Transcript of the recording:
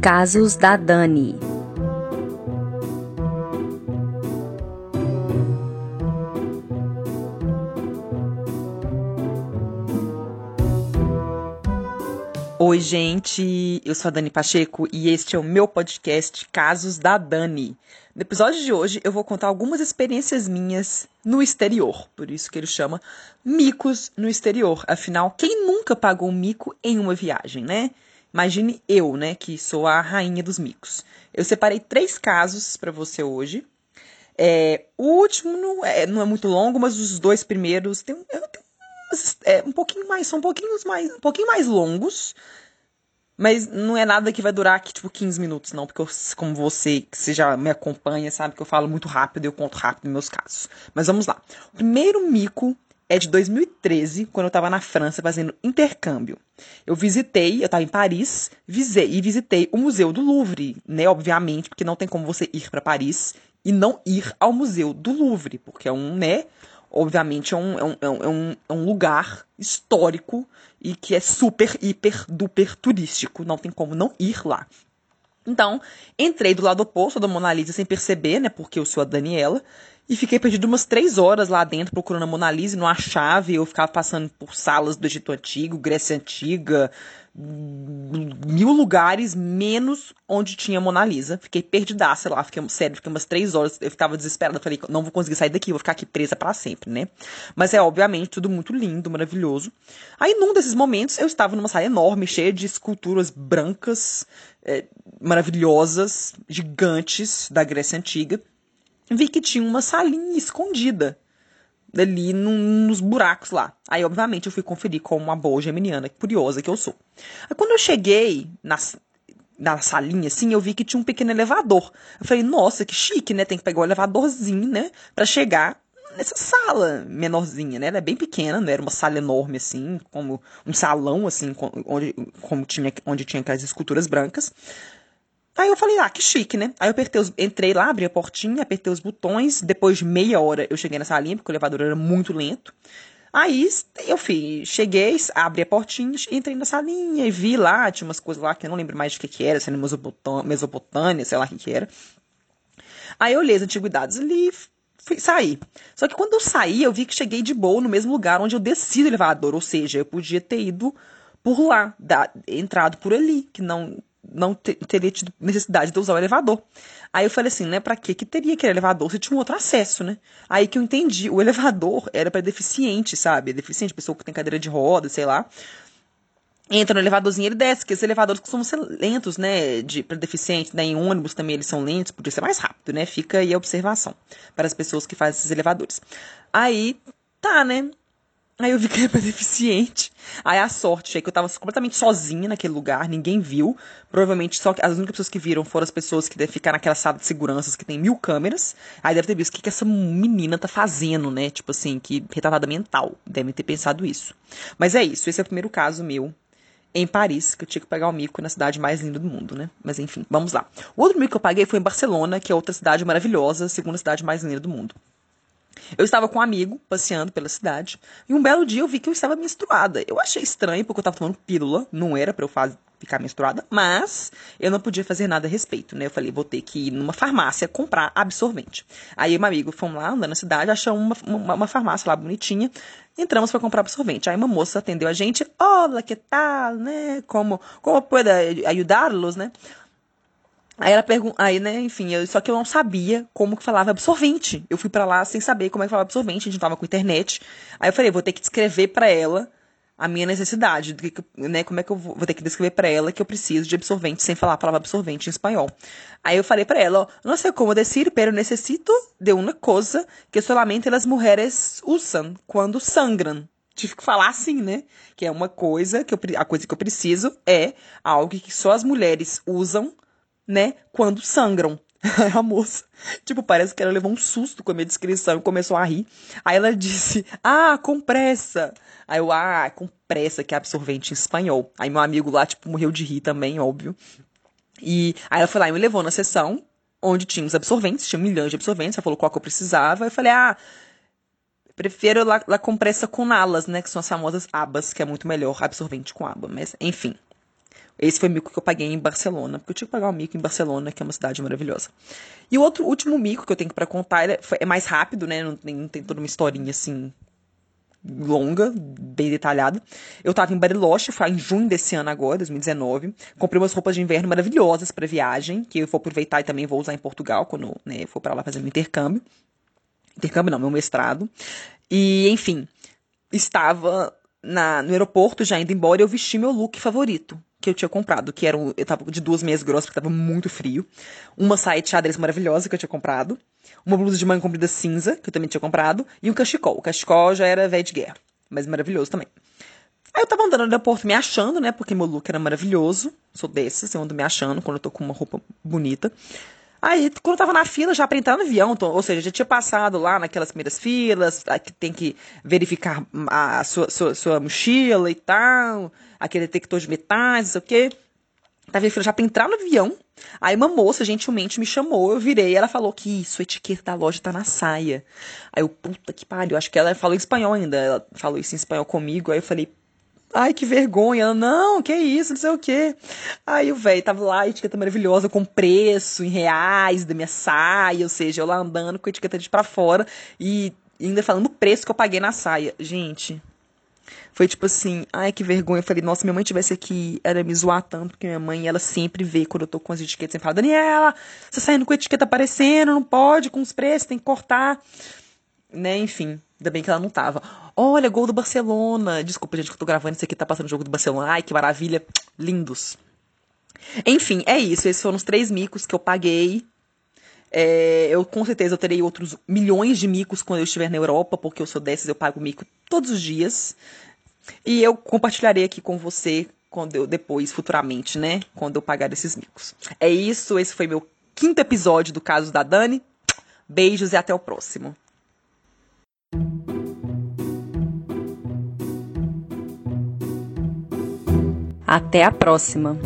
Casos da Dani. Oi, gente, eu sou a Dani Pacheco e este é o meu podcast Casos da Dani. No episódio de hoje eu vou contar algumas experiências minhas no exterior, por isso que ele chama Micos no exterior. Afinal, quem nunca pagou um mico em uma viagem, né? Imagine eu, né, que sou a rainha dos micos. Eu separei três casos para você hoje. É, o último não é, não é, muito longo, mas os dois primeiros tem, tem é, um pouquinho mais, são um pouquinho mais, um pouquinho mais longos. Mas não é nada que vai durar aqui, tipo, 15 minutos, não. Porque eu, como você, que você já me acompanha, sabe que eu falo muito rápido eu conto rápido meus casos. Mas vamos lá. O primeiro mico é de 2013, quando eu estava na França fazendo intercâmbio. Eu visitei, eu estava em Paris, visei, e visitei o Museu do Louvre, né? Obviamente, porque não tem como você ir para Paris e não ir ao Museu do Louvre, porque é um, né? obviamente é um, é um, é um, é um lugar histórico e que é super, hiper, duper turístico. Não tem como não ir lá. Então, entrei do lado oposto da Mona Lisa sem perceber, né? Porque eu sou a Daniela. E fiquei perdido umas três horas lá dentro procurando a Mona Lisa e não achava. E eu ficava passando por salas do Egito Antigo, Grécia Antiga, mil lugares, menos onde tinha Mona Lisa. Fiquei perdidaça lá, fiquei, sério, fiquei umas três horas, eu ficava desesperada, falei, não vou conseguir sair daqui, vou ficar aqui presa para sempre, né? Mas é, obviamente, tudo muito lindo, maravilhoso. Aí, num desses momentos, eu estava numa sala enorme, cheia de esculturas brancas, é, maravilhosas, gigantes, da Grécia Antiga. Vi que tinha uma salinha escondida ali nos buracos lá. Aí, obviamente, eu fui conferir como uma boa geminiana, curiosa que eu sou. Aí, quando eu cheguei na, na salinha, assim, eu vi que tinha um pequeno elevador. Eu falei, nossa, que chique, né? Tem que pegar o elevadorzinho, né? Pra chegar nessa sala menorzinha, né? Ela é bem pequena, não era uma sala enorme, assim, como um salão, assim, onde, como tinha, onde tinha aquelas esculturas brancas. Aí eu falei, ah, que chique, né? Aí eu apertei os, entrei lá, abri a portinha, apertei os botões. Depois de meia hora eu cheguei nessa linha, porque o elevador era muito lento. Aí eu fiz, cheguei, abri a portinha, entrei na salinha e vi lá, tinha umas coisas lá que eu não lembro mais de que que era, se era Mesopotâmia, sei lá o que que era. Aí eu olhei as antiguidades ali, fui sair. Só que quando eu saí, eu vi que cheguei de boa no mesmo lugar onde eu desci do elevador, ou seja, eu podia ter ido por lá, da, entrado por ali, que não não teria tido necessidade de usar o elevador. Aí eu falei assim, né, pra que que teria aquele elevador se tinha um outro acesso, né? Aí que eu entendi, o elevador era para deficiente, sabe? Deficiente, pessoa que tem cadeira de roda, sei lá. Entra no elevadorzinho ele desce, porque esses elevadores costumam ser lentos, né, de para deficiente, né, em ônibus também eles são lentos, podia ser mais rápido, né? Fica aí a observação para as pessoas que fazem esses elevadores. Aí, tá, né? Aí eu vi que era pra deficiente. Aí a sorte é que eu tava completamente sozinha naquele lugar, ninguém viu. Provavelmente só as únicas pessoas que viram foram as pessoas que devem ficar naquela sala de seguranças que tem mil câmeras. Aí deve ter visto o que, que essa menina tá fazendo, né? Tipo assim, que retardada mental. Devem ter pensado isso. Mas é isso, esse é o primeiro caso meu em Paris, que eu tinha que pegar o mico na cidade mais linda do mundo, né? Mas enfim, vamos lá. O outro mico que eu paguei foi em Barcelona, que é outra cidade maravilhosa, segunda cidade mais linda do mundo. Eu estava com um amigo passeando pela cidade e um belo dia eu vi que eu estava menstruada. Eu achei estranho porque eu estava tomando pílula, não era para eu fazer, ficar menstruada, mas eu não podia fazer nada a respeito, né? Eu falei, vou ter que ir numa farmácia comprar absorvente. Aí meu amigo fomos lá andando na cidade, achamos uma, uma, uma farmácia lá bonitinha, entramos para comprar absorvente. Aí uma moça atendeu a gente, olá, que tal, né? Como, como pode ajudá-los, né? Aí ela pergunta, aí, né, enfim, eu, só que eu não sabia como que falava absorvente. Eu fui para lá sem saber como é que falava absorvente, a gente tava com internet. Aí eu falei, vou ter que descrever para ela a minha necessidade, né, como é que eu vou, vou ter que descrever para ela que eu preciso de absorvente sem falar a palavra absorvente em espanhol. Aí eu falei para ela, ó, não sei como decir, pero necessito de uma coisa que solamente as mulheres usam quando sangram. Tive que falar assim, né? Que é uma coisa que eu, a coisa que eu preciso é algo que só as mulheres usam né, quando sangram. a moça, tipo, parece que ela levou um susto com a minha descrição e começou a rir. Aí ela disse, ah, compressa. Aí eu, ah, compressa, que é absorvente em espanhol. Aí meu amigo lá, tipo, morreu de rir também, óbvio. E aí ela foi lá e me levou na sessão, onde tinha os absorventes, tinha milhões de absorventes, ela falou qual que eu precisava. Eu falei, ah, prefiro lá compressa com alas, né, que são as famosas abas, que é muito melhor absorvente com aba. Mas, enfim, Esse foi o mico que eu paguei em Barcelona, porque eu tinha que pagar um mico em Barcelona, que é uma cidade maravilhosa. E o outro último mico que eu tenho para contar é, é, mais rápido, né? Não tem, não tem toda uma historinha assim longa, bem detalhada. Eu tava em Bariloche, foi em junho desse ano agora, 2019. Comprei umas roupas de inverno maravilhosas para viagem, que eu vou aproveitar e também vou usar em Portugal quando né, for para lá fazer meu intercâmbio. Intercâmbio não, meu mestrado. E, enfim, estava na, no aeroporto já indo embora e eu vesti meu look favorito que eu tinha comprado, que era um, eu tava de duas meias grossas porque tava muito frio, uma saia de xadrez maravilhosa que eu tinha comprado, uma blusa de manga comprida cinza que eu também tinha comprado e um cachecol. O cachecol já era velho de guerra, mas maravilhoso também. Aí eu tava andando no aeroporto me achando, né, porque meu look era maravilhoso. Sou desses, eu ando me achando quando eu tô com uma roupa bonita. Aí, quando eu tava na fila, já pra entrar no avião, ou seja, já tinha passado lá naquelas primeiras filas, que tem que verificar a sua, sua, sua mochila e tal, aquele detector de metais, não sei o quê. Tava em fila já pra entrar no avião. Aí uma moça gentilmente me chamou, eu virei, ela falou que isso, a etiqueta da loja tá na saia. Aí eu, puta que pariu, acho que ela falou em espanhol ainda, ela falou isso em espanhol comigo, aí eu falei, Ai, que vergonha. Ela, não, que isso, não sei o quê. Aí o velho tava lá, etiqueta maravilhosa, com preço em reais da minha saia, ou seja, eu lá andando com a etiqueta de pra fora e ainda falando o preço que eu paguei na saia. Gente, foi tipo assim, ai que vergonha. Eu falei, nossa, minha mãe tivesse aqui, era me zoar tanto, porque minha mãe, ela sempre vê quando eu tô com as etiquetas, sempre fala, Daniela, você tá saindo com a etiqueta aparecendo, não pode, com os preços, tem que cortar. Né, enfim. Ainda bem que ela não tava. Olha, gol do Barcelona. Desculpa, gente, que eu tô gravando isso aqui, tá passando o jogo do Barcelona. Ai, que maravilha. Lindos. Enfim, é isso. Esses foram os três micos que eu paguei. É, eu com certeza eu terei outros milhões de micos quando eu estiver na Europa, porque eu sou dessas, eu pago mico todos os dias. E eu compartilharei aqui com você quando eu depois, futuramente, né? Quando eu pagar esses micos. É isso, esse foi meu quinto episódio do caso da Dani. Beijos e até o próximo. Até a próxima!